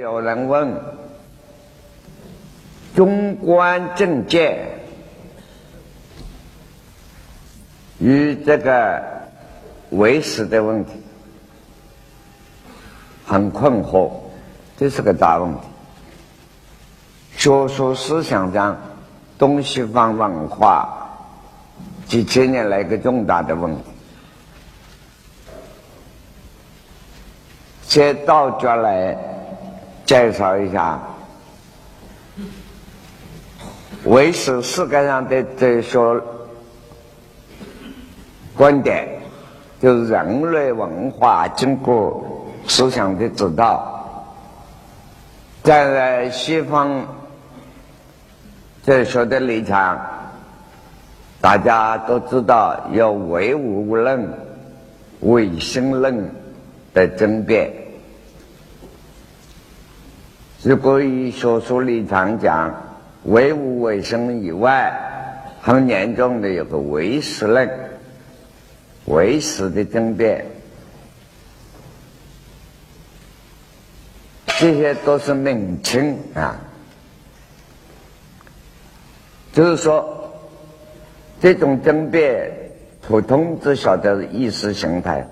有人问：中观正见与这个唯识的问题很困惑，这是个大问题。学术思想上，东西方文化几千年来一个重大的问题。先倒转来介绍一下唯识世界上的哲学观点，就是人类文化经过思想的指导，在西方哲学的立场，大家都知道有唯物论、唯心论的争辩。如果以学术立场讲，唯物唯生以外，很严重的有个唯识论，唯识的争辩，这些都是名称啊。就是说，这种争辩，普通只晓得意识形态，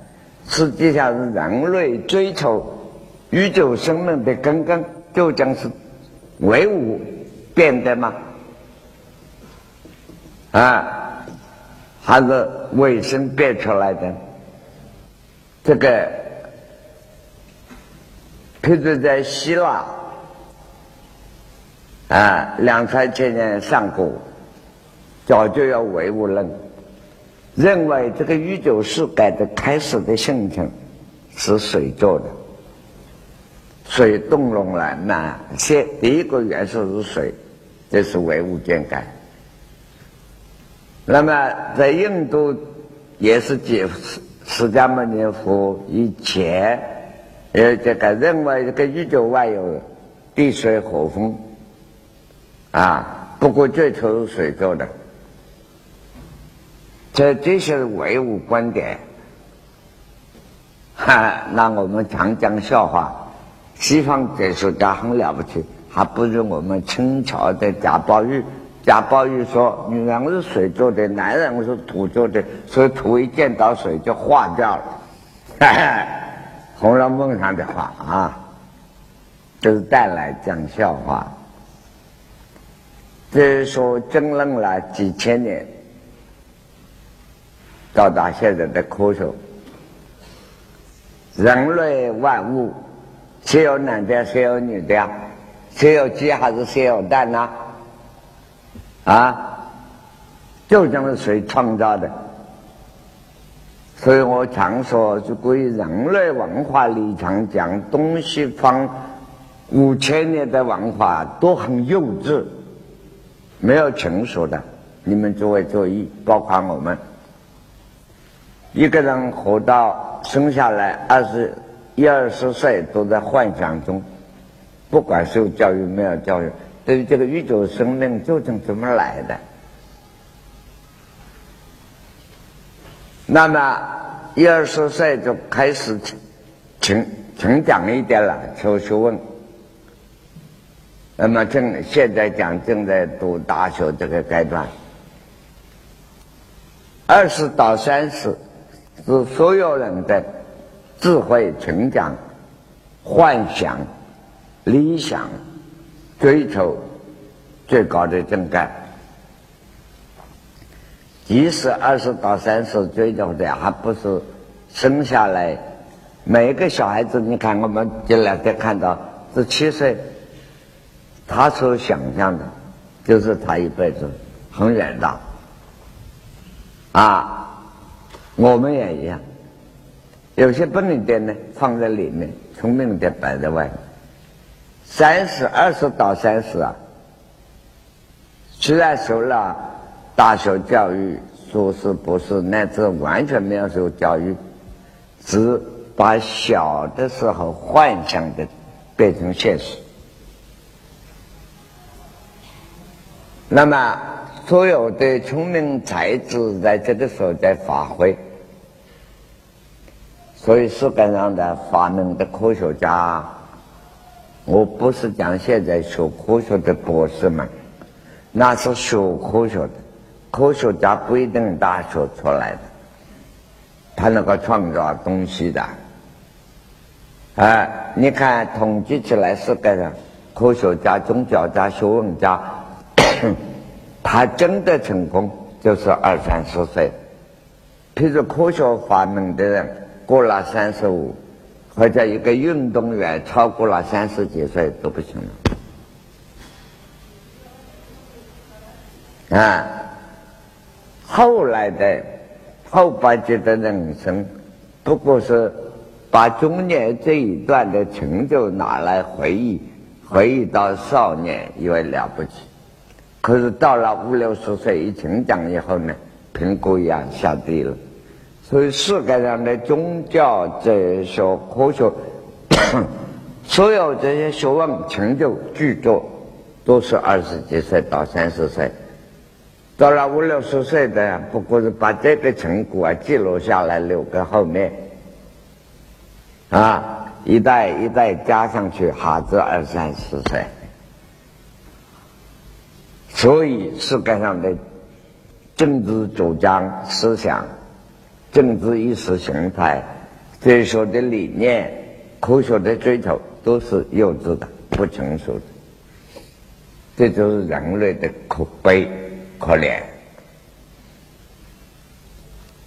实际上是人类追求宇宙生命的根根。究竟是唯物变的吗？啊，还是唯生变出来的？这个，譬如在希腊，啊，两三千年上古，早就有唯物论，认为这个宇宙世界的开始的性情是水做的。水动容了，那先第一个元素是水，这是唯物见解。那么在印度也是解释释迦牟尼佛以前，呃，这个认为这个宇宙万有地水火风啊，不过最初是水做的，这这些唯物观点，哈，那我们常讲笑话。西方哲学家很了不起，还不如我们清朝的贾宝玉。贾宝玉说：“女人是水做的，男人是土做的，所以土一见到水就化掉了。”《红楼梦》上的话啊，就是带来讲笑话。这是说争论了几千年，到达现在的科学，人类万物。谁有男的，谁有女的呀？谁有鸡还是谁有蛋呢？啊，究竟是谁创造的？所以我常说，就关于人类文化立场讲，东西方五千年的文化都很幼稚，没有成熟的。你们诸位注意，包括我们，一个人活到生下来二十。一二十岁都在幻想中，不管受教育没有教育，对于这个宇宙生命究竟怎么来的？那么一二十岁就开始成成长一点了，求学问。那么正现在讲正在读大学这个阶段，二十到三十是所有人的。智慧、成长、幻想、理想、追求最高的境界。即使二十到三十追求的，还不是生下来。每个小孩子，你看，我们这两天看到是七岁，他所想象的，就是他一辈子很远大。啊，我们也一样。有些笨一点呢，放在里面；聪明点摆在外面。三十二十到三十啊，虽然受了大学教育、硕士、博士，乃至完全没有受教育，只把小的时候幻想的变成现实。那么，所有的聪明才智在这个时候在发挥。所以世界上的发明的科学家，我不是讲现在学科学的博士们，那是学科学的，科学家不一定大学出来的，他能够创造东西的，哎，你看统计起来世界上科学家、宗教家、学问家，他真的成功就是二三十岁。譬如科学发明的人过了三十五。或者一个运动员超过了三十几岁都不行了啊！后来的后半截的人生，不过是把中年这一段的成就拿来回忆，回忆到少年以为了不起，可是到了五六十岁一成长以后呢，评估一样下跌了。所以世界上的宗教、哲学、科学，所有这些学问成就巨作，都是二十几岁到三十岁，到了五六十岁的，不过是把这个成果啊记录下来，留给后面，啊，一代一代加上去，哈子二三十岁。所以世界上的政治主张思想。政治意识形态、哲学的理念、科学的追求都是幼稚的、不成熟的，这就是人类的可悲、可怜。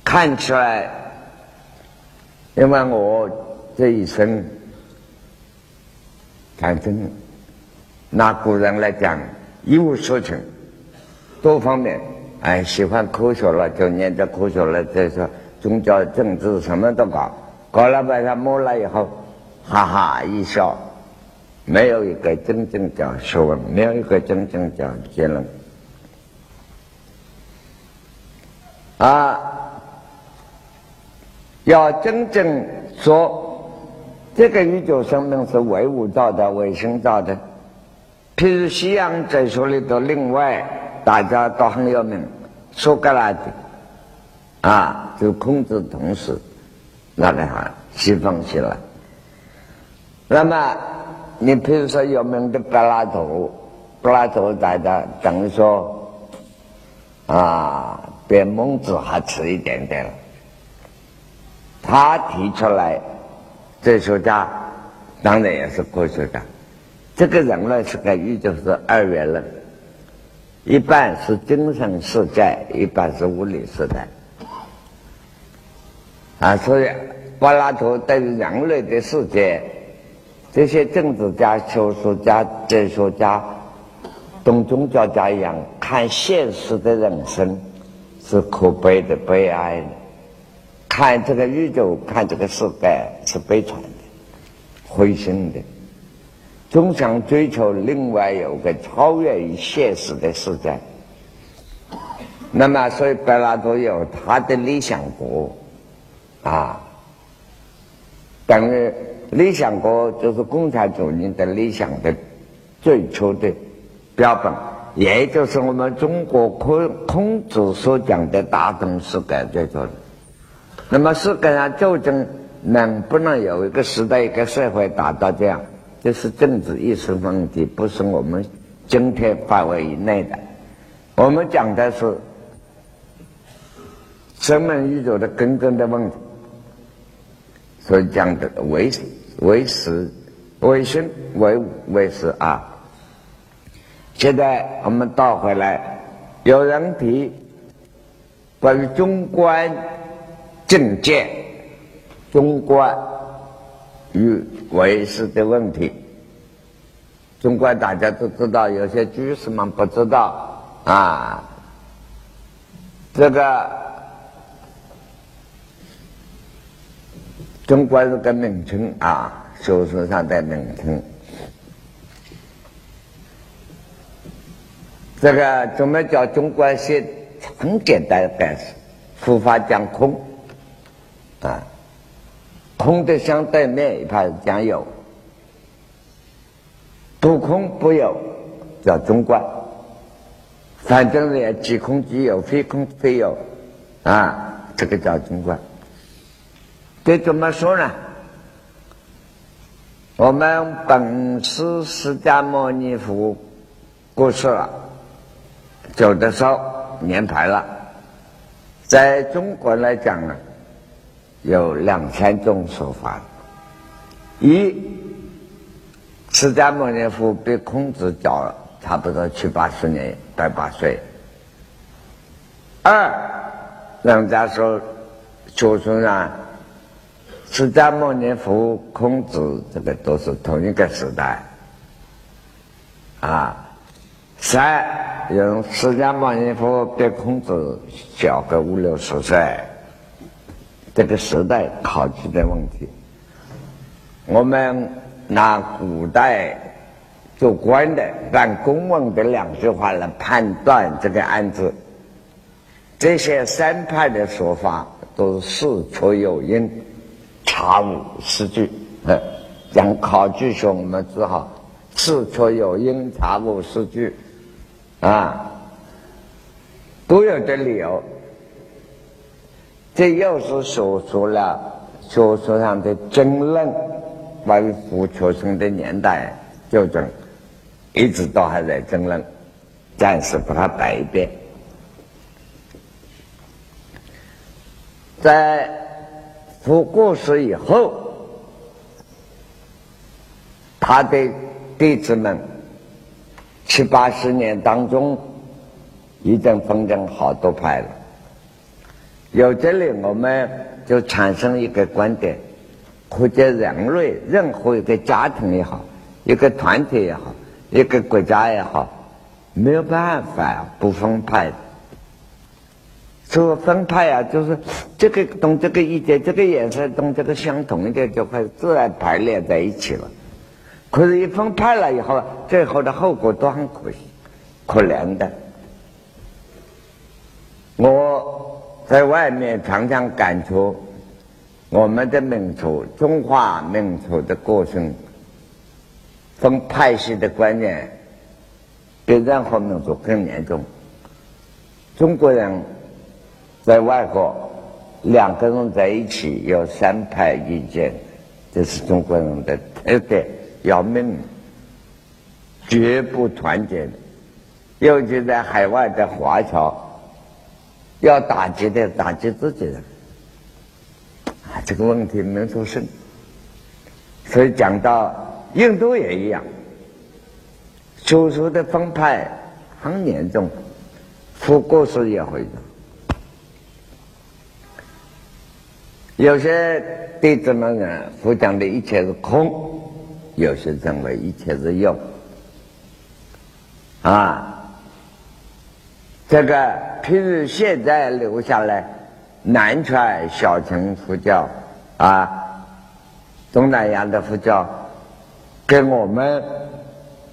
看起来，因为我这一生，反正拿古人来讲，一无所成，多方面，哎，喜欢科学了就念着科学了，再说。宗教、政治什么都搞，搞了把它摸了以后，哈哈一笑，没有一个真正叫学问，没有一个真正叫结论。啊，要真正说这个宇宙生命是唯物造的、唯心造的，譬如西洋哲学里头，另外大家都很有名，苏格拉底。啊，就控制同时，那个哈西方起来。那么，你比如说有名的柏拉图，柏拉图大家等于说，啊，比孟子还迟一点点了。他提出来，哲学家当然也是科学家。这个人类是个宇宙是二元论，一半是精神世界，一半是物理世界。啊，所以柏拉图对于人类的世界，这些政治家、学术家、哲学家、同宗教家一样，看现实的人生是可悲的、悲哀的；看这个宇宙、看这个世界是悲惨的、灰心的，总想追求另外有个超越于现实的世界。那么，所以柏拉图有他的理想国。啊，等于理想国就是共产主义的理想的最初的标本，也就是我们中国孔孔子所讲的大同世界在这里。那么世界上究竟能不能有一个时代、一个社会达到这样？这是政治意识问题，不是我们今天范围以内的。我们讲的是生命宇宙的根根的问题。所以讲的为为实为生为为实啊！现在我们倒回来，有人提关于中观政见、中观与为师的问题。中观大家都知道，有些居士们不知道啊，这个。中国是个名称啊，学术上的名称。这个怎么叫中国写？很简单的解释：佛法讲空啊，空的相对面一派讲有，不空不有叫中观。反正也即空即有，非空非有啊，这个叫中观。这怎么说呢？我们本师释迦牟尼佛过世了，走的时候年排了，在中国来讲呢，有两千种说法。一，释迦牟尼佛比孔子早差不多七八十年，百八岁。二，人家说学术上。释迦牟尼佛、孔子，这个都是同一个时代，啊，三用释迦牟尼佛比孔子小个五六十岁，这个时代考据的问题。我们拿古代做官的办公文的两句话来判断这个案子，这些三派的说法都是事出有因。查无实据，呃，讲考据学，我们只好事出有因，查无实据，啊，都有的理由。这又是说出了学术上的争论，关于佛学生的年代，就这，一直都还在争论，暂时把它摆一遍，在。佛过世以后，他的弟子们七八十年当中，已经分成好多派了。有这里，我们就产生一个观点：，或者人类任何一个家庭也好，一个团体也好，一个国家也好，没有办法不分派的。说分派啊，就是这个同这个意见，这个颜色同这个相同一点，就会自然排列在一起了。可是，一分派了以后，最后的后果都很可惜、可怜的。我在外面常常感触，我们的民族，中华民族的过程，分派系的观念比任何民族更严重。中国人。在外国，两个人在一起有三派意见，这是中国人的特点，要命，绝不团结的。尤其在海外的华侨，要打击的打击自己人，啊，这个问题没出声。所以讲到印度也一样，学术的分派很严重，佛过世也会的。有些弟子们呢，佛讲的一切是空；有些认为一切是有。啊，这个譬如现在留下来南传小乘佛教啊，东南亚的佛教，跟我们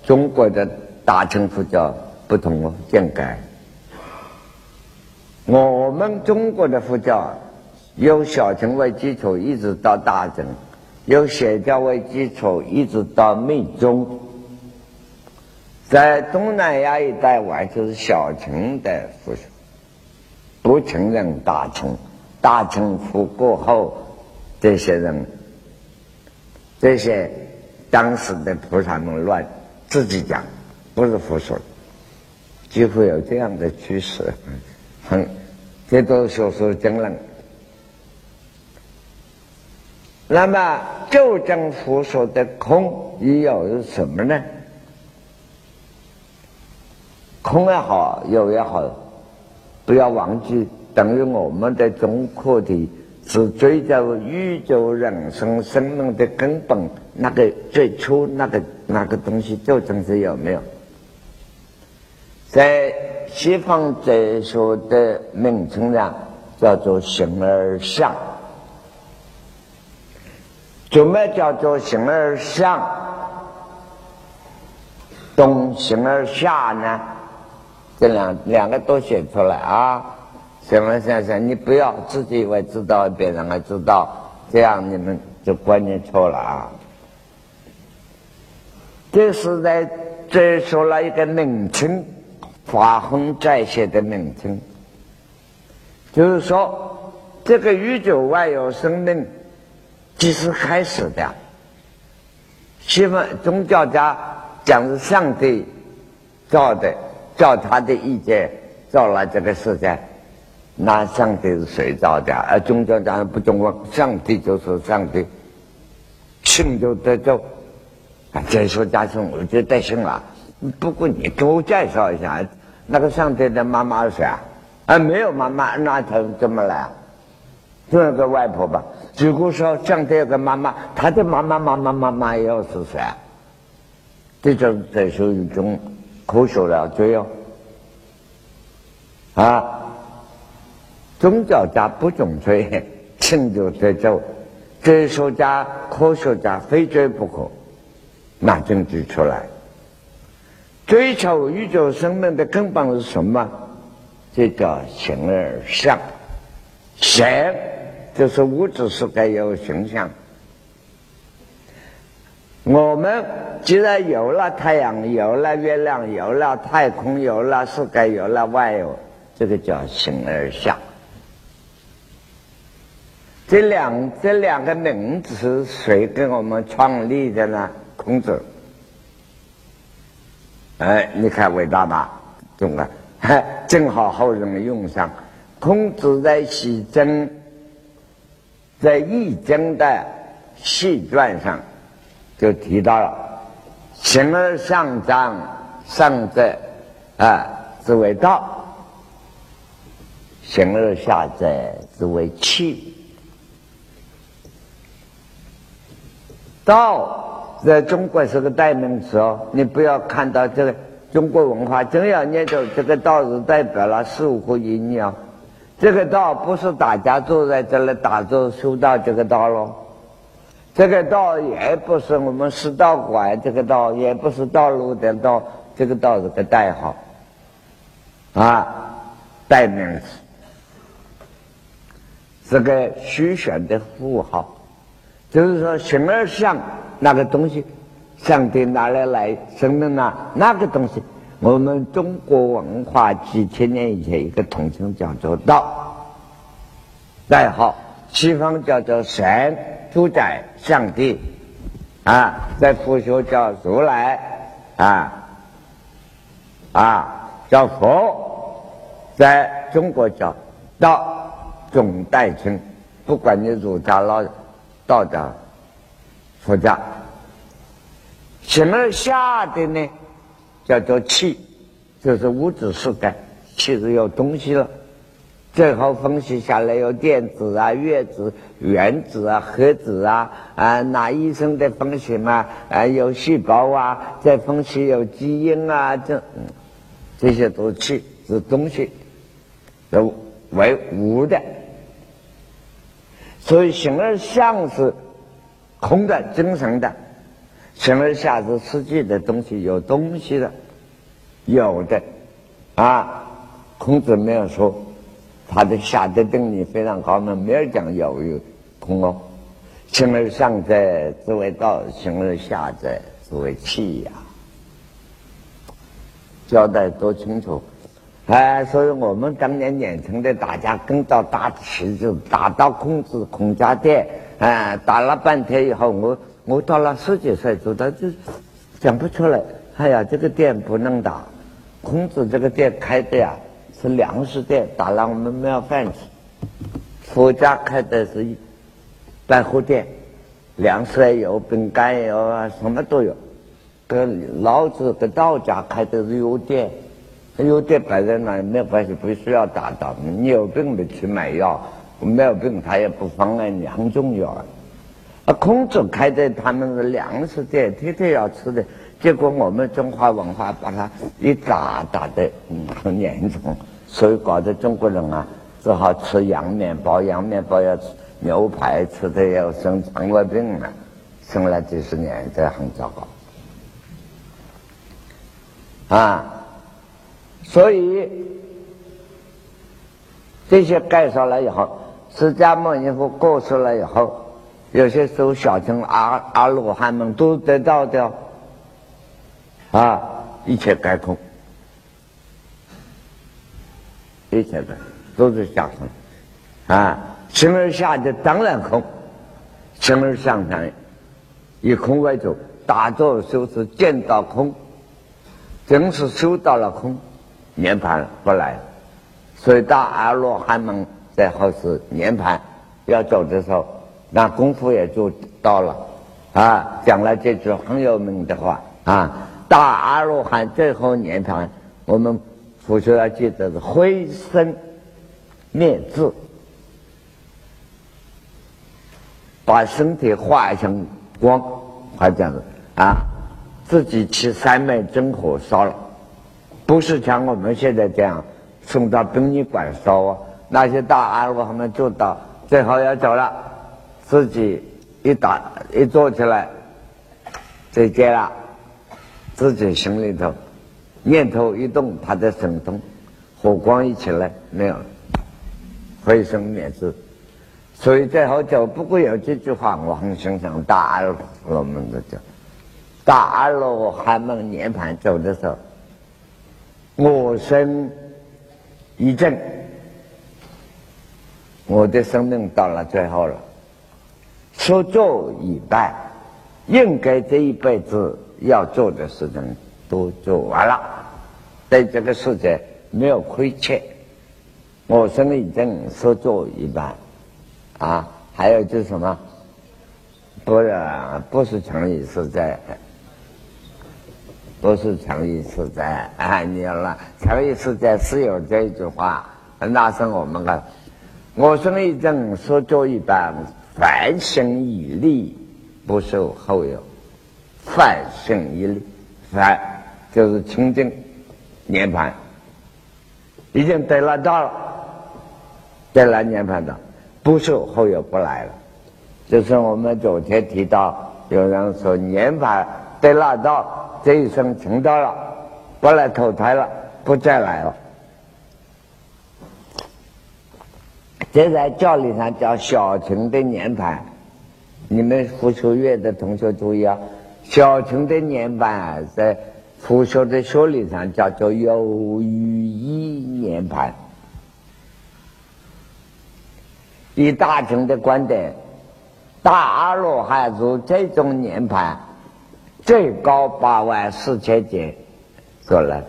中国的大乘佛教不同哦，见改。我们中国的佛教。由小乘为基础，一直到大乘；由显教为基础，一直到密宗。在东南亚一带，完全是小乘的佛学，不承认大乘。大乘佛过后，这些人，这些当时的菩萨们乱自己讲，不是佛说，几乎有这样的趋势。很，这都是学术争论。那么，就正佛说的空也有什么呢？空也好，有也好，不要忘记，等于我们的中课题是追求宇宙人生生命的根本，那个最初那个那个东西，究竟是有没有？在西方哲学的名称上，叫做形而上。怎么叫做形而上，动形而下呢？这两两个都写出来啊！形而上上，你不要自己以为知道，别人还知道，这样你们就观念错了啊！这是在这说了一个名称，法空在写的名称，就是说这个宇宙外有生命。即是开始的，西方宗教家讲是上帝造的，照他的意见造了这个世界。那上帝是谁造的？而宗教家不中问，上帝就是上帝，信就得救。啊，再说家信，我就得信了。不过你给我介绍一下，那个上帝的妈妈是谁啊？啊，没有妈妈，那他怎么来？那个外婆吧。如果说像这个妈妈，她的妈妈妈妈妈妈又是谁？这就这属于一种科学了解哟。啊，宗教家不重罪，成就得走；哲学家、科学家非追不可，拿证据出来。追求宇宙生命的根本是什么？这叫形而上。形就是物质世界有形象。我们既然有了太阳，有了月亮，有了太空，有了世界，有了万有，这个叫形而下。这两这两个名词谁给我们创立的呢？孔子。哎，你看伟大吧，懂了？正好后人用上。孔子在西征，在易经的细传上就提到了：形而上张，上者啊，之为道；形而下者，之为气。道在中国是个代名词哦，你不要看到这个中国文化，真要念着这个道是代表了事物和意义啊。这个道不是大家坐在这里打坐修道这个道喽，这个道也不是我们师道馆这个道，也不是道路的道，这个道是个代号，啊，代名词，是个虚选的符号，就是说形而上那个东西，上帝哪里来生命呢？那个东西。我们中国文化几千年以前一个统称叫做道，代号；西方叫做神、主宰、上帝，啊，在佛学叫如来，啊，啊，叫佛，在中国叫道，总代称。不管你儒家、老道家、佛家，什么下的呢？叫做气，就是物质世界，气是有东西了。最后分析下来，有电子啊、月子、原子啊、核子啊，啊，拿医生的分析嘛，啊，有细胞啊，再分析有基因啊，这这些都气，是东西，都为无的。所以形而上是空的、精神的。形而下是实际的东西，有东西的，有的，啊，孔子没有说他的下的定理非常高明，没有讲有有空哦。形而上者之为道，形而下者之为气呀。交代多清楚，哎，所以我们当年年轻的大家跟到打气就打到孔子孔家店，哎，打了半天以后我。我到了十几岁，知道就讲不出来。哎呀，这个店不能打。孔子这个店开的呀是粮食店，打了我们没有饭吃。佛家开的是百货店，粮食也有，饼干也有啊，什么都有。跟老子跟道家开的是药店，药店摆在那没关系，不需要打的。你有病的去买药，没有病他也不妨碍你，很重要啊。孔子开的他们是粮食店，天天要吃的。结果我们中华文化把它一打打的嗯很严重，所以搞得中国人啊只好吃洋面包，洋面包要吃牛排，吃的要生肠胃病了，生了几十年这很糟糕啊。所以这些介绍了以后，释迦牟尼佛过世了以后。有些时候，小乘阿阿罗汉们都得到的啊，一切皆空，一切的都是小乘啊，形而下的当然空，形而上上以空为主，打坐修持见到空，真是修到了空，涅盘不来。所以到阿罗汉们在后世涅盘要走的时候，那功夫也就到了啊！讲了这句很有名的话啊：大阿罗汉最后涅盘，我们佛学要记得是灰身灭智，把身体化成光，还这样子啊，自己去三昧真火烧了，不是像我们现在这样。送到殡仪馆烧啊！那些大阿罗汉们就到最后要走了，自己一打一坐起来，再见了，自己心里头念头一动，他在神通，火光一起来，没有，灰身灭智。所以最后就不过有这句话，我很欣赏大阿罗们的叫大阿罗汉们涅盘走的时候，我身。一震，我的生命到了最后了，说做一半，应该这一辈子要做的事情都做完了，在这个世界没有亏欠。我生已经说做一半，啊，还有就是什么？不是不是成意是在。不是成意实在啊！你要了成意实在是有这一句话，那是我们的。我生一正说做一半，凡生一力，不受后有。凡生一力，凡就是清净涅盘，已经得了道了，得了涅盘的，不受后有不来了。就是我们昨天提到，有人说涅盘得了道。这一生成道了，不来投胎了，不再来了。这在教理上叫小乘的年盘，你们复修院的同学注意啊，小乘的年盘在复修的学理上叫做有余一年盘。以大乘的观点，大阿罗汉如这种年盘。最高八万四千劫过来，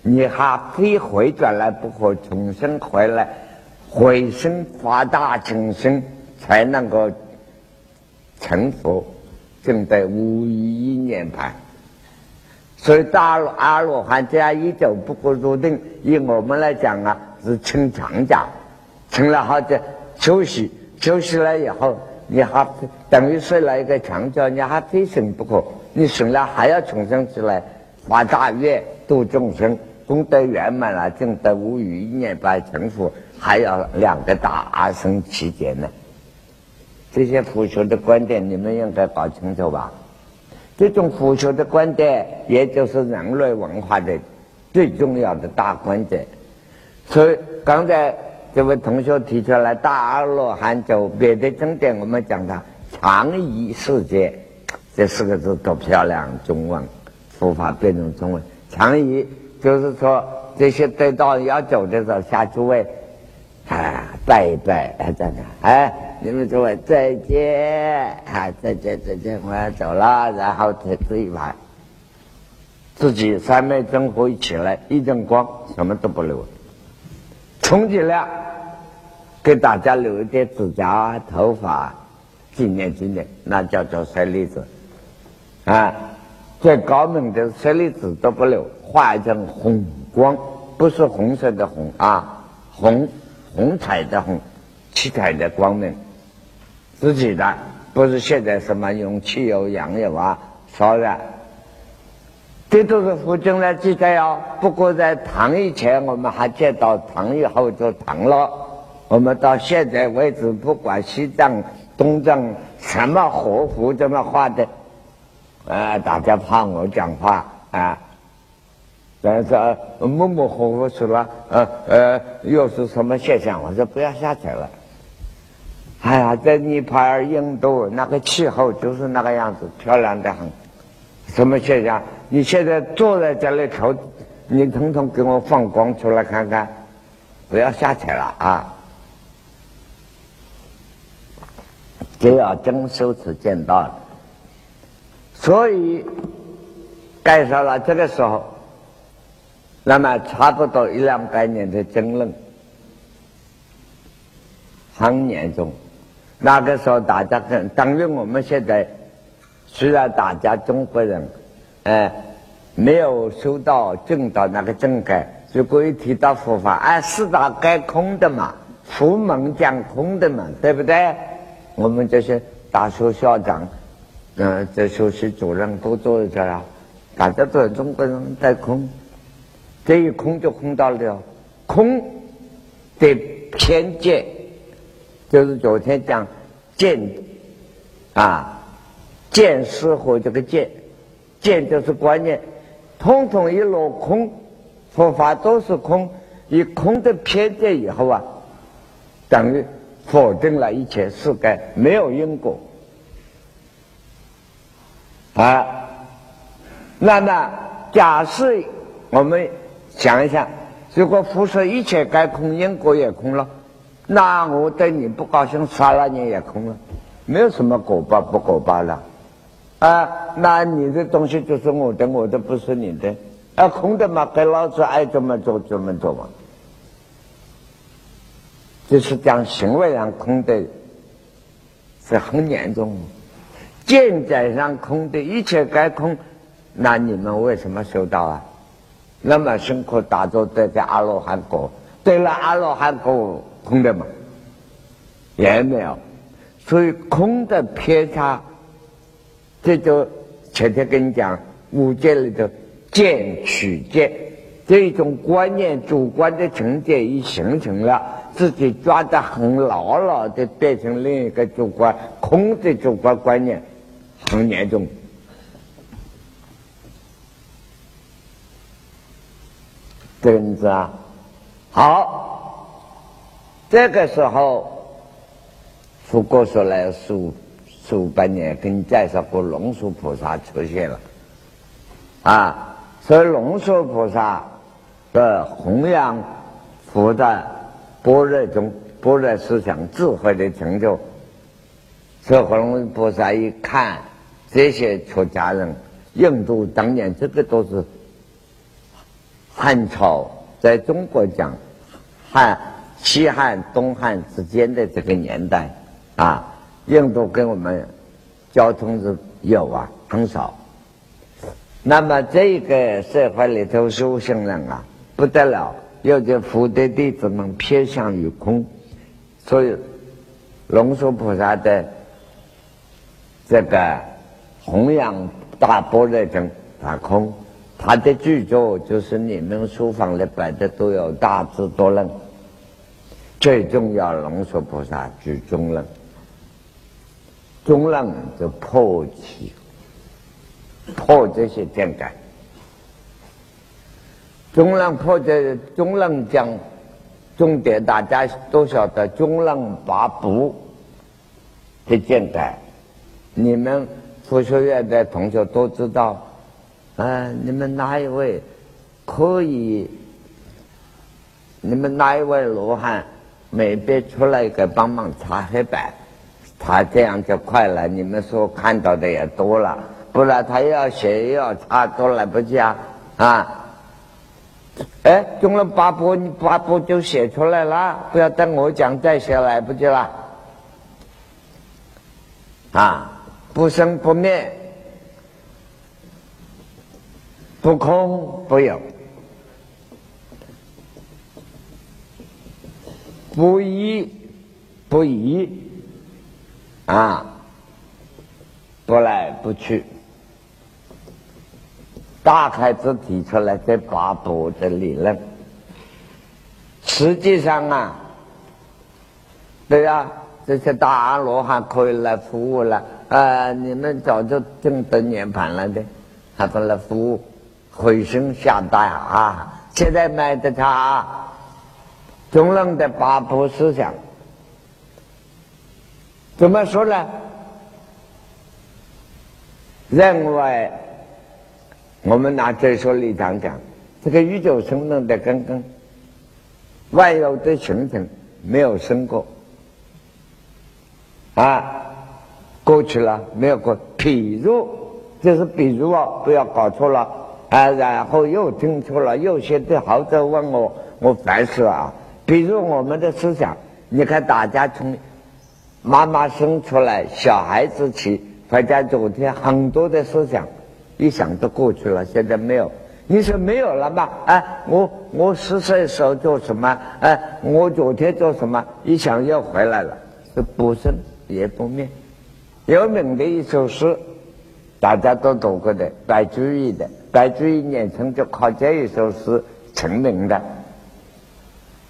你还非回转来不可，重新回来，回身发大成身，才能够成佛，正在无余一年盘。所以大阿罗汉这样一走不过入定，以我们来讲啊，是请长假，请了好久休息，休息了以后，你还等于睡了一个长觉，你还非醒不可。你醒了还要重生起来，发大愿度众生，功德圆满了，正得无余一年半成佛，还要两个大生期间呢。这些佛学的观点，你们应该搞清楚吧？这种佛学的观点，也就是人类文化的最重要的大观点。所以刚才这位同学提出来，大阿罗汉走别的经典，我们讲它常移世界。这四个字多漂亮！中文，佛法变成中文。常仪就是说，这些得道要走的时候，下诸位，啊，拜一拜，哎，在那，哎，你们诸位再见，啊，再见再见，我要走了，然后再自一排，自己三昧真火一起来，一阵光，什么都不留，充其量给大家留一点指甲、头发，纪念纪念，那叫做舍利子。啊，最高明的舍利子都不留，化成红光，不是红色的红啊，红红彩的红，七彩的光明，自己的，不是现在什么用汽油、洋油啊烧的，这都是佛经来记载哦。不过在唐以前，我们还见到唐以后就唐了。我们到现在为止，不管西藏、东藏什么活佛这么画的。啊！大家怕我讲话啊，但是啊模模糊糊说了，呃呃，又是什么现象？我说不要下去了。哎呀，在尼泊尔、印度那个气候就是那个样子，漂亮的很。什么现象？你现在坐在这里头，你统统给我放光出来看看，不要下去了啊！只要真修持见到了。所以介绍了这个时候，那么差不多一两百年的争论很严重。那个时候大家跟等于我们现在，虽然大家中国人，哎，没有收到正道那个正改，如果一提到佛法，哎，四大皆空的嘛，佛门讲空的嘛，对不对？我们这些大学校长，嗯，这学习主任都坐在这儿，大家都是中国人在空，这一空就空到了空的偏见。就是昨天讲见啊，见识和这个见，见就是观念，统统一落空，佛法都是空，以空的偏见以后啊，等于否定了一切世界没有因果啊。那么假设我们想一想，如果辐射一切该空，因果也空了。那我对你不高兴，杀了你也空了，没有什么果报不果报了，啊，那你的东西就是我的，我的不是你的，啊，空的嘛，给老子爱怎么做怎么做嘛，就是讲行为上空的，是很严重的，见在上空的一切该空，那你们为什么修道啊？那么辛苦打坐得在阿罗汉果，得了阿罗汉果。空的嘛，也没有，所以空的偏差，这就前天跟你讲五戒里头见取见这种观念主观的情节一形成了，自己抓得很牢牢的，变成另一个主观空的主观观念，很严重。这个意思啊，好。这个时候，佛过说来数数百年，跟你介绍过龙树菩萨出现了，啊，所以龙树菩萨的弘扬佛的般若中般若思想智慧的成就，所以龙菩萨一看这些出家人，印度当年这个都是汉朝，在中国讲汉。西汉、东汉之间的这个年代，啊，印度跟我们交通是有啊，很少。那么这个社会里头修行人啊，不得了，有些福德弟子们偏向于空，所以龙树菩萨的这个弘扬大般若经大空，他的著作就是你们书房里摆的都有《大智多论》。最重要，龙树菩萨举中论，中论就破起，破这些见改。中论破这中论讲重点，大家都晓得中论八部的见改。你们佛学院的同学都知道，啊，你们哪一位可以？你们哪一位罗汉？每边出来一个帮忙擦黑板，他这样就快了。你们所看到的也多了，不然他要写要擦都来不及啊！啊，哎，用了八步，你八步就写出来了，不要等我讲再写来不及了。啊，不生不灭，不空不有。不依不疑啊，不来不去，大开子提出来这八步的理论，实际上啊，对呀，这些大阿罗汉可以来服务了啊！你们早就证得涅盘了的，还不来服务，回声下大啊！现在买的茶。中论的八部思想怎么说呢？认为我们拿这说立场讲，这个宇宙生论的根根，万有的形成没有生过啊，过去了没有过。比如就是比如哦，不要搞错了啊，然后又听错了，又写的好者问我，我烦死了。比如我们的思想，你看大家从妈妈生出来小孩子起，或者昨天很多的思想，一想都过去了，现在没有。你说没有了吗？哎，我我十岁时候做什么？哎，我昨天做什么？一想又回来了，是不生也不灭。有名的一首诗，大家都读过的，白居易的。白居易年轻就靠这一首诗成名的。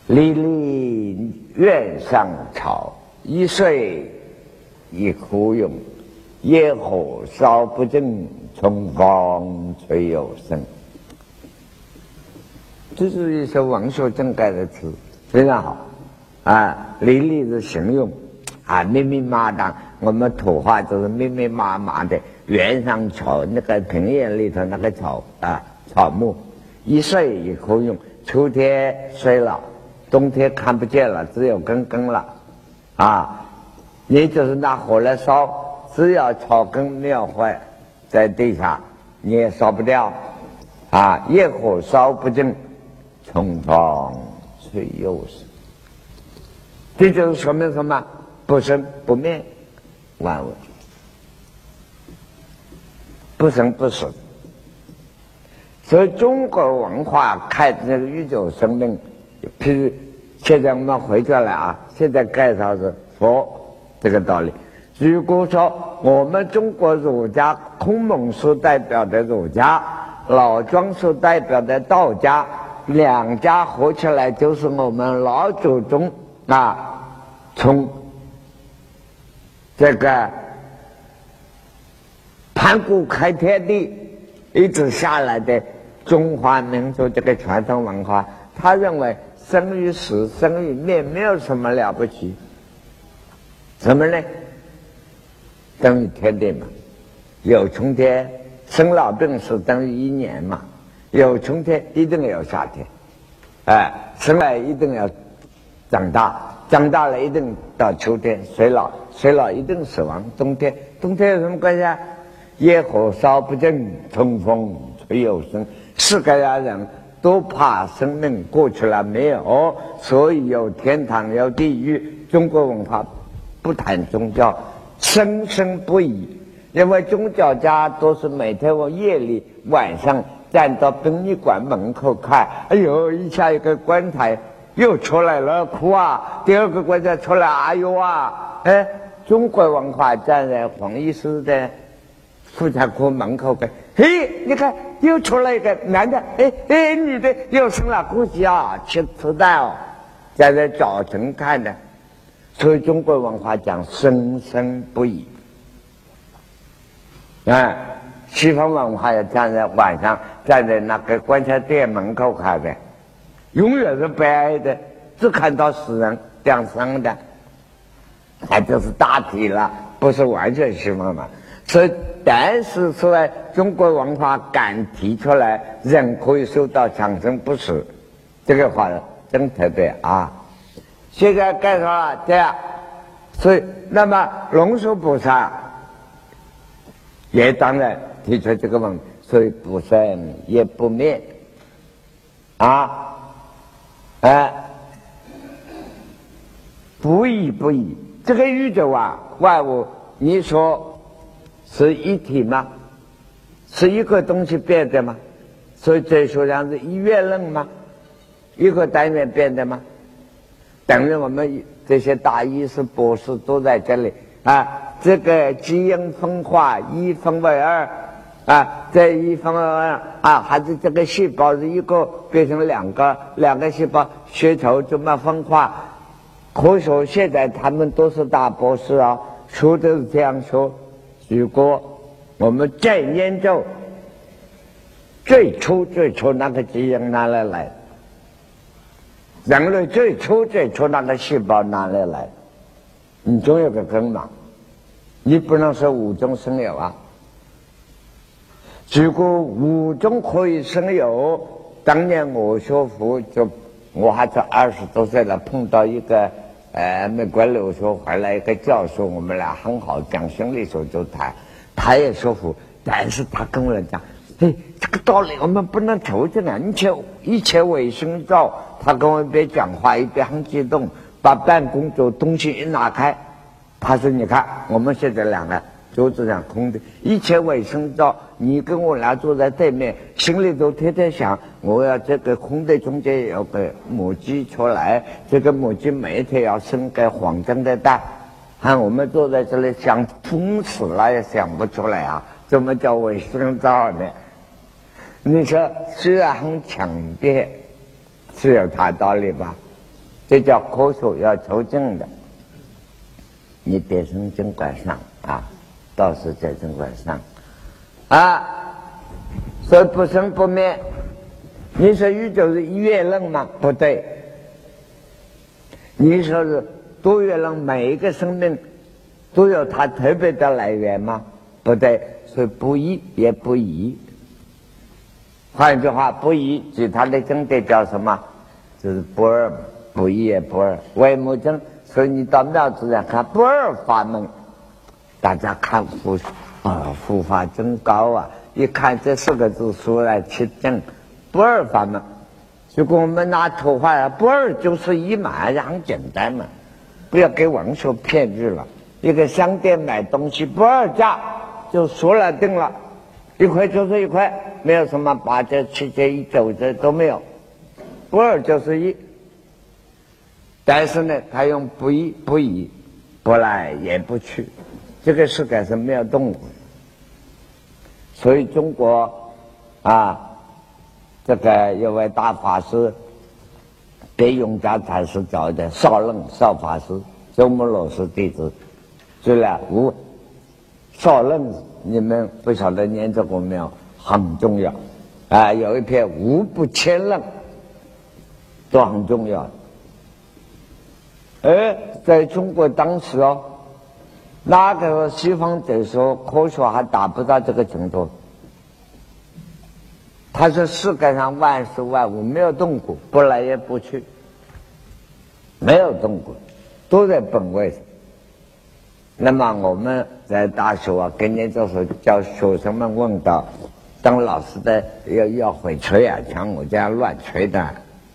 离离原上草，一岁一枯荣。野火烧不尽，春风吹又生。这是一首文学正改的词，非常好啊！离离是形容啊，密密麻麻，我们土话就是密密麻麻的原上草，那个平原里头那个草啊，草木一岁一枯荣，秋天衰了，冬天看不见了，只有根根了啊！你就是拿火来烧，只要草根没有坏，在地下你也烧不掉啊！野火烧不尽。春风吹又生，这就是说明什么？不生不灭，万物不生不死。所以中国文化看这个宇宙生命，譬如现在我们回过来啊，现在介绍是佛这个道理。如果说我们中国儒家，孔孟所代表的儒家，老庄所代表的道家。两家合起来就是我们老祖宗啊，从这个盘古开天地一直下来的中华民族这个传统文化，他认为生与死、生与灭没有什么了不起，什么呢？等于天地嘛，有春天，生老病死等于一年嘛。有春天，一定有夏天，哎，生来一定要长大，长大了一定到秋天，衰老，衰老一定死亡。冬天，冬天有什么关系啊？野火烧不尽，春风吹又生。世界上人都怕生命过去了没有，所以有天堂，有地狱。中国文化不谈宗教，生生不已，因为宗教家都是每天我夜里晚上。站到殡仪馆门口看，哎呦，一下一个棺材又出来了，哭啊！第二个棺材出来，哎呦啊！哎，中国文化站在黄医师的妇产科门口看，嘿，你看又出来一个男的，哎哎，女的又生了，估计啊，吃吃蛋哦，站在早晨看的，所以中国文化讲生生不已，啊。西方文化要站在晚上，站在那个棺材店门口看的，永远是白的，只看到死人两生的，那就是大体了，不是完全西方嘛。所以，但是说中国文化敢提出来，人可以受到长生不死，这个话真特别啊。现在介绍了这样，所以那么龙树菩萨也当然。提出这个问题，所以不生也不灭，啊，哎，不义不义，这个宇宙啊，万物，你说是一体吗？是一个东西变的吗？所以哲学上是一元论吗？一个单元变的吗？等于我们这些大医师、博士都在这里啊。这个基因分化一分为二。啊，这一方面啊，还是这个细胞是一个变成两个，两个细胞血球怎么分化？科学现在他们都是大博士啊，说都是这样说。如果我们再研究最初最初那个基因哪里来？人类最初最初那个细胞哪里来？你总有个根嘛，你不能说无中生有啊。如果无中可以生有，当年我学佛就我还在二十多岁了，碰到一个呃美国留学回来一个教授，我们俩很好讲生理学就谈，他也说服，但是他跟我讲，嘿，这个道理我们不能抽进来，一切一切卫生照。他跟我一边讲话一边很激动，把办公桌东西一拿开，他说：“你看，我们现在两个桌子上空的，一切卫生照。你跟我俩坐在对面，心里都天天想，我要这个空的中间有个母鸡出来，这个母鸡每天要生个黄金的蛋。看我们坐在这里想疯死了也想不出来啊！怎么叫卫生照呢？你说虽然很强烈。”是有他道理吧？这叫科学要求证的。你别生尽管上啊，倒是在尽管上啊，所以不生不灭。你说宇宙是越冷吗？不对。你说是多越冷？每一个生命都有它特别的来源吗？不对。所以不一也不一。换一句话，不一，其他的经典叫什么？就是不二，不一也不二。为木经，所以你到庙子上看不二法门，大家看复啊，佛法真高啊！一看这四个字出来去证不二法门。如果我们拿图画，不二就是一嘛，很简单嘛。不要给文学骗日了。一个商店买东西不二价，就说了定了。一块就是一块，没有什么八折、七折、一九折都没有，不二就是一。但是呢，他用不一不一，不来也不去，这个世界是没有动物。所以中国啊，这个有位大法师，被永嘉禅师找的少楞少法师，周穆老师弟子，对了，无少楞。你们不晓得念这个没有？很重要啊！有一篇无不千论，都很重要。而，在中国当时哦，那个西方哲学科学还达不到这个程度。他说世界上万事万物没有动过，不来也不去，没有动过，都在本位。那么我们在大学啊，跟年就是叫学生们问到，当老师的要要会吹啊，像我这样乱吹的，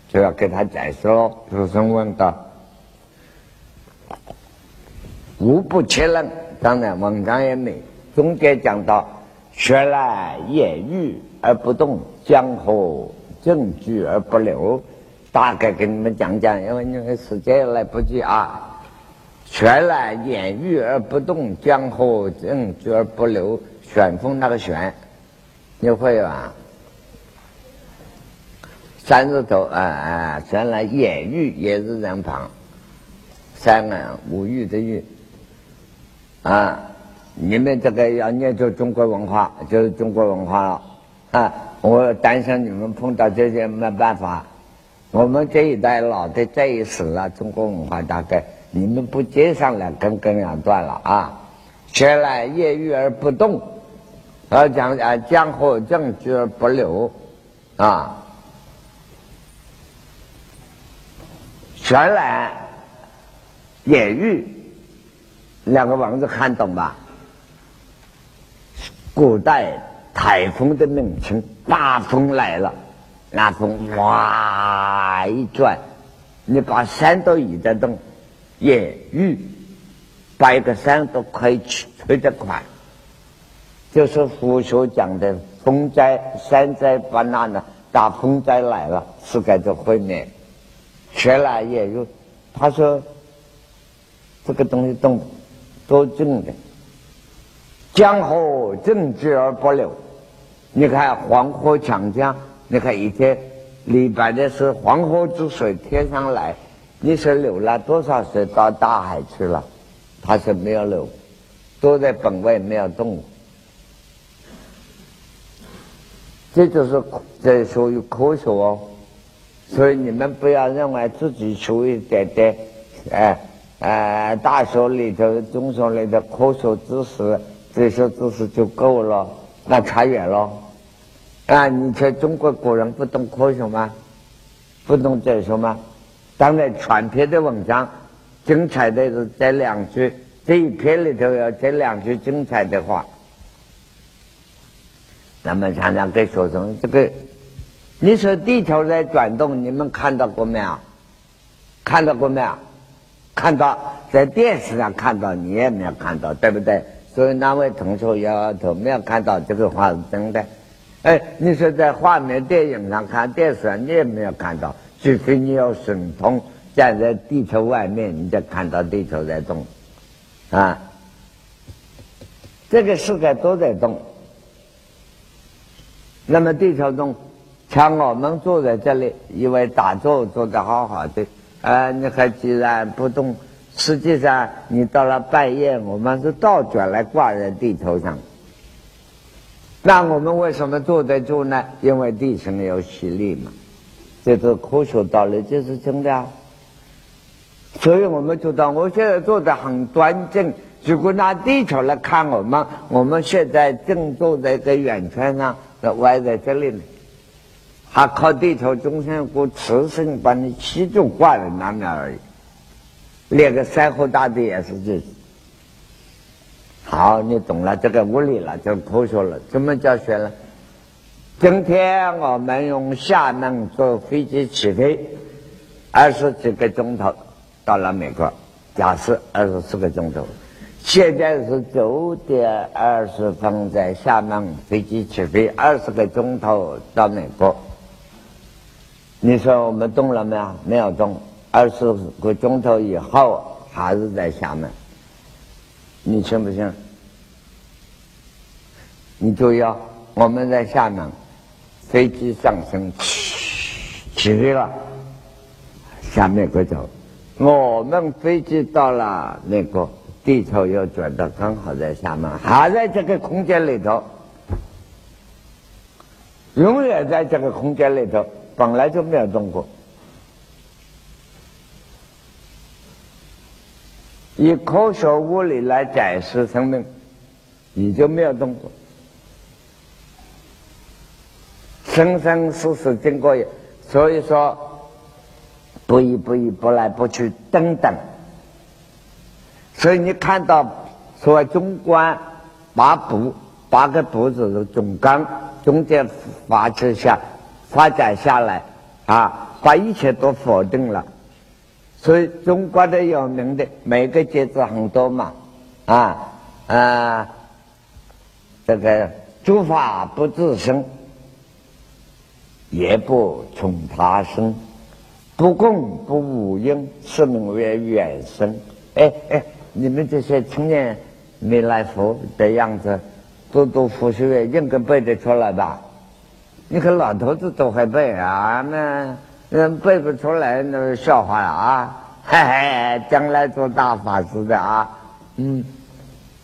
就要给他解释喽。学生问到，无不切论，当然文章也美。中间讲到，学来言语而不动，江河证据而不流。大概给你们讲讲，因为你们时间来不及啊。学来掩玉而不动，江河正聚而不流。旋风那个旋，你会吧？三字头啊啊！学来掩玉也是人旁，三个无玉的玉啊！你们这个要念就中国文化，就是中国文化了啊！我担心你们碰到这些没办法。我们这一代老的这一死了，中国文化大概。你们不接上来，根根要断了啊！学来业欲而不动，而讲啊江河正直而不流啊。学来业欲两个王字看懂吧？古代台风的名称，大风来了，那风哇一转，你把山都移得动。也雨，把一个山都可以吹吹得快，就是佛学讲的风灾、山灾、把那呢大风灾来了，世界就毁灭。学来也有，他说这个东西动多正的，江河正直而不流。你看黄河长江，你看一天李白的是黄河之水天上来。你说流了多少水到大海去了？他说没有流，都在本位没有动。这就是这属于科学哦。所以你们不要认为自己学一点点，哎哎，大学里头、中学里的科学知识、这些知识就够了，那差远了。啊，你说中国古人不懂科学吗？不懂哲学吗？当然，全篇的文章精彩的是这两句，这一篇里头有这两句精彩的话。那么常常给学生这个，你说地球在转动，你们看到过没有？看到过没有？看到在电视上看到，你也没有看到，对不对？所以那位同学摇摇头，没有看到这个话是真的。哎，你说在画面电影上看，电视上你也没有看到，除非你有神通站在地球外面，你就看到地球在动，啊，这个世界都在动。那么地球中，像我们坐在这里，以为打坐坐得好好的，啊，你还居然不动？实际上，你到了半夜，我们是倒转来挂在地球上。那我们为什么坐得住呢？因为地上有吸力嘛，这是科学道理，这是真的。所以我们知道，我现在坐得很端正。如果拿地球来看我们，我们现在正坐在这圆圈上。那歪在这里呢，还靠地球中心股磁性把你吸住挂在那面而已。连个山河大地也是这。好，你懂了这个物理了，就科学了。怎么教学呢？今天我们用厦门坐飞机起飞，二十几个钟头到了美国，假设二十四个钟头。现在是九点二十分，在厦门飞机起飞，二十个钟头到美国。你说我们动了没有？没有动。二十个钟头以后还是在厦门，你信不信？你注意，我们在厦门，飞机上升，起飞了，向美国走。我们飞机到了那个。地球又转到刚好在厦门，还在这个空间里头，永远在这个空间里头，本来就没有动过。以科学物理来展示生命，你就没有动过。生生世世经过，所以说不依不依，不来不去，等等。所以你看到所谓中观八部八个步子的总纲，中间发展下发展下来啊，把一切都否定了。所以中国的有名的每个节字很多嘛啊啊，这个诸法不自生，也不从他生，不共不无因，是名为远生。哎哎。你们这些青年没来佛的样子，读读佛学应该背得出来吧？你看老头子都会背啊，那那背不出来那笑话啊！嘿嘿，将来做大法师的啊，嗯，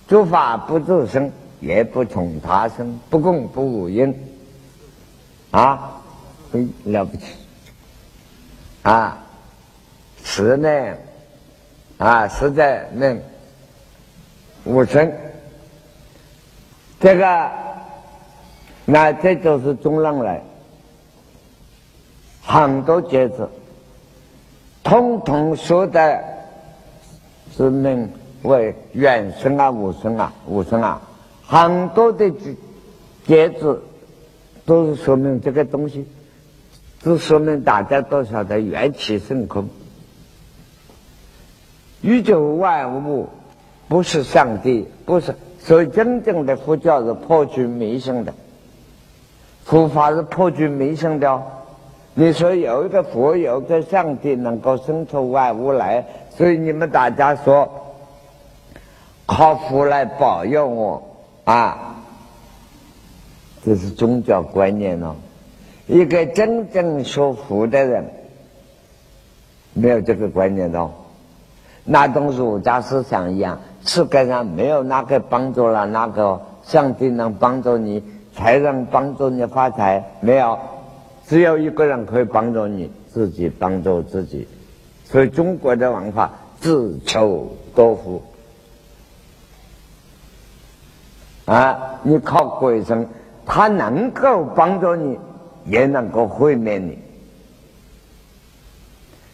诸法不自生，也不从他生，不共不无因，啊，了不起啊，实呢。啊，实在那无生，这个那这就是中浪来，很多节子，通通说的是名为远生啊、无生啊、无生啊，很多的节节子都是说明这个东西，只说明大家都晓得缘起生空。宇宙万物不是上帝，不是，所以真正的佛教是破除迷信的，佛法是破除迷信的。哦你说有一个佛，有一个上帝能够生出万物来，所以你们大家说靠佛来保佑我啊，这是宗教观念哦。一个真正学佛的人没有这个观念的。那种儒家思想一样，世界上没有哪个帮助了哪个上帝能帮助你，才能帮助你发财。没有，只有一个人可以帮助你自己，帮助自己。所以中国的文化自求多福啊！你靠鬼神，他能够帮助你，也能够毁灭你。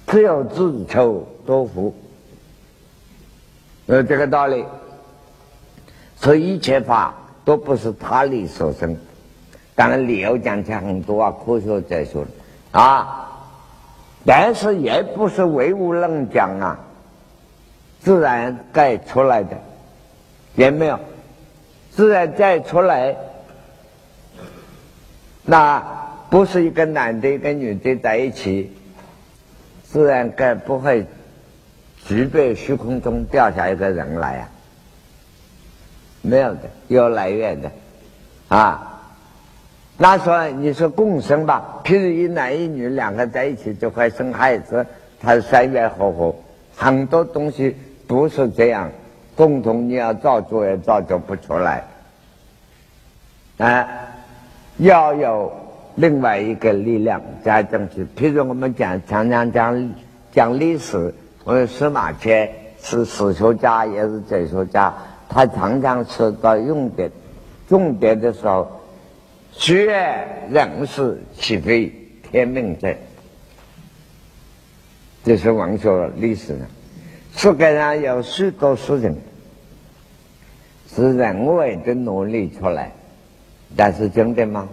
只有自求多福。呃，这个道理，所以一切法都不是他力所生，当然理由讲起来很多啊，科学在说啊，但是也不是唯物论讲啊，自然界出来的，也没有？自然界出来，那不是一个男的一个女的在一起，自然界不会具备虚空中掉下一个人来呀。没有的，有来源的，啊，那说你说共生吧，譬如一男一女两个在一起就会生孩子，他三元合合，很多东西不是这样，共同你要造作也造就不出来，啊，要有另外一个力量加进去。譬如我们讲常常讲讲历史，我说司马迁是史学家也是哲学家。他常常说到用的重点的时候，学人事岂非天命者？这是文学历史呢。世界上有许多事情是人为的努力出来，但是真的吗？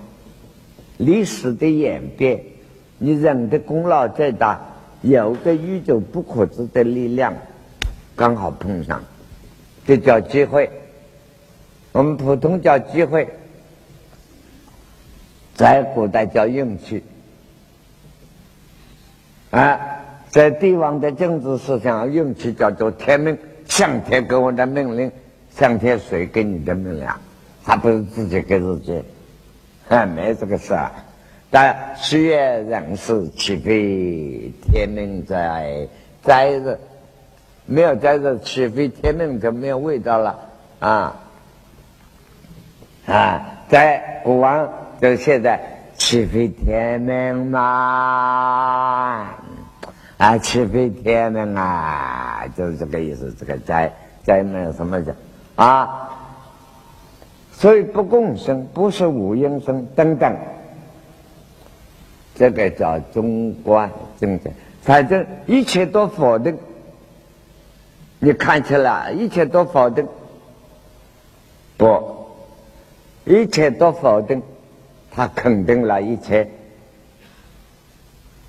历史的演变，你人的功劳再大，有个宇宙不可知的力量刚好碰上。这叫机会，我们普通叫机会，在古代叫运气，啊，在帝王的政治思想，运气叫做天命，上天给我的命令，上天谁给你的命令？还不是自己给自己？啊，没这个事啊。但岁月人事岂非天命在在日？没有在这起飞天命就没有味道了啊啊！在古往就现在起飞天命嘛啊，起飞天命啊，就是这个意思。这个在在那什么的啊，所以不共生，不是无因生等等，这个叫中观正见。反正一切都否定。你看起来一切都否定，不，一切都否定，他肯定了一切，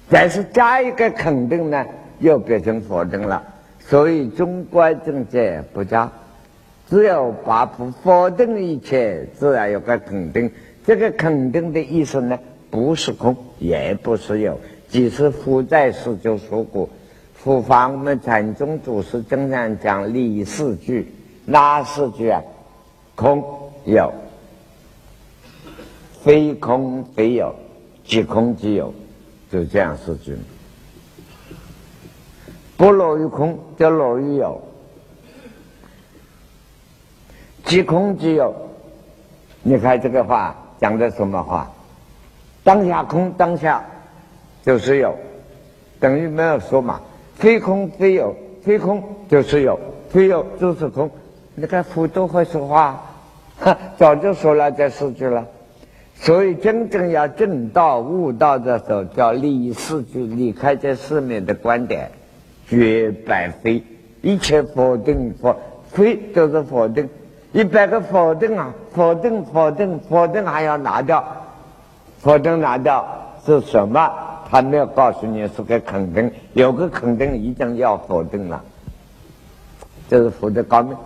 但是加一个肯定呢，又变成否定了。所以中观正见不加，只有把不否定一切，自然有个肯定。这个肯定的意思呢，不是空，也不是有，即是复在世就说过。复方我们禅宗祖师经常讲理四句，哪四句啊？空有，非空非有，即空即有，就这样四句。不落于空，就落于有；即空即有。你看这个话讲的什么话？当下空，当下就是有，等于没有说嘛。非空非有，非空就是有，非有就是空。你看佛都会说话，哈，早就说了这四句了。所以真正要正道悟道的时候，叫离四句，离开这四面的观点，绝百非，一切否定否非都是否定，一百个否定啊，否定否定否定还要拿掉，否定拿掉是什么？他没有告诉你是个肯定，有个肯定一定要否定了，这是佛的高明。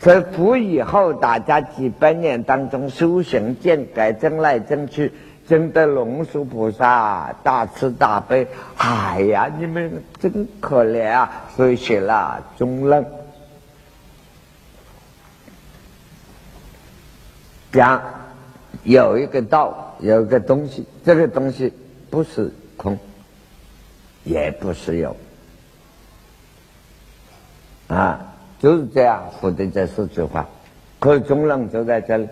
所以佛以后大家几百年当中修行见改争来争去，争得龙树菩萨大慈大悲，哎呀，你们真可怜啊！所以写了《中论》，讲有一个道，有一个东西，这个东西。不是空，也不是有，啊，就是这样。否定这四句话，可是中论就在这里。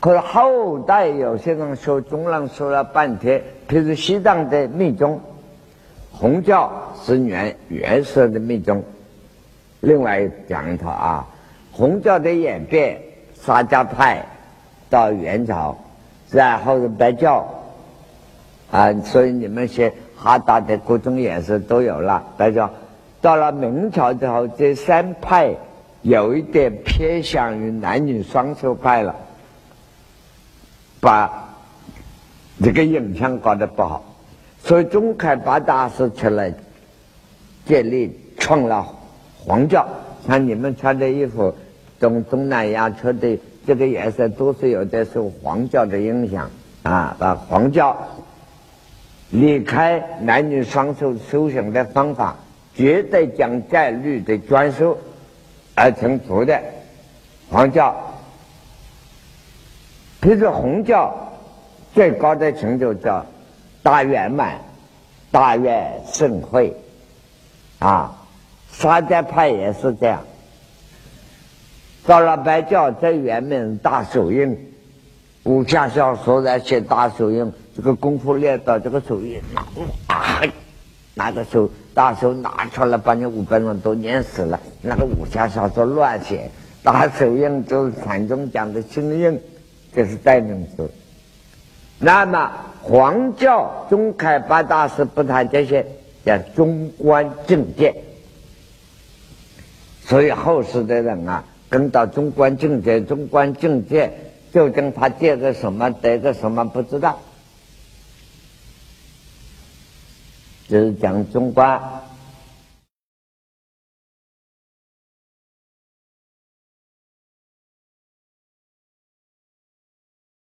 可是后代有些人说中论说了半天，譬如西藏的密宗，红教是原原始的密宗。另外讲一套啊，红教的演变，沙迦派到元朝。然后是白教，啊，所以你们些哈达的各种颜色都有了。白教到了明朝之后，这三派有一点偏向于男女双修派了，把这个影响搞得不好，所以宗开八大师出来建立创了黄教，像你们穿的衣服，东东南亚穿的这个颜色都是有的受黄教的影响啊，把黄教离开男女双修修行的方法，绝对将戒律的专修而成佛的黄教。比如红教最高的成就叫大圆满、大愿盛会啊，沙迦派也是这样。到了白教最圆满大手印，武侠小说在写大手印，这个功夫练到这个手印，啊，拿个手大手拿出来，把你五百人都碾死了。那个武侠小说乱写，大手印就是禅宗讲的心印。这是代名词。那么黄教宗开八大师不谈这些，叫中观境界。所以后世的人啊，跟到中观境界，中观境界究竟他借个什么得个什么不知道，就是讲中观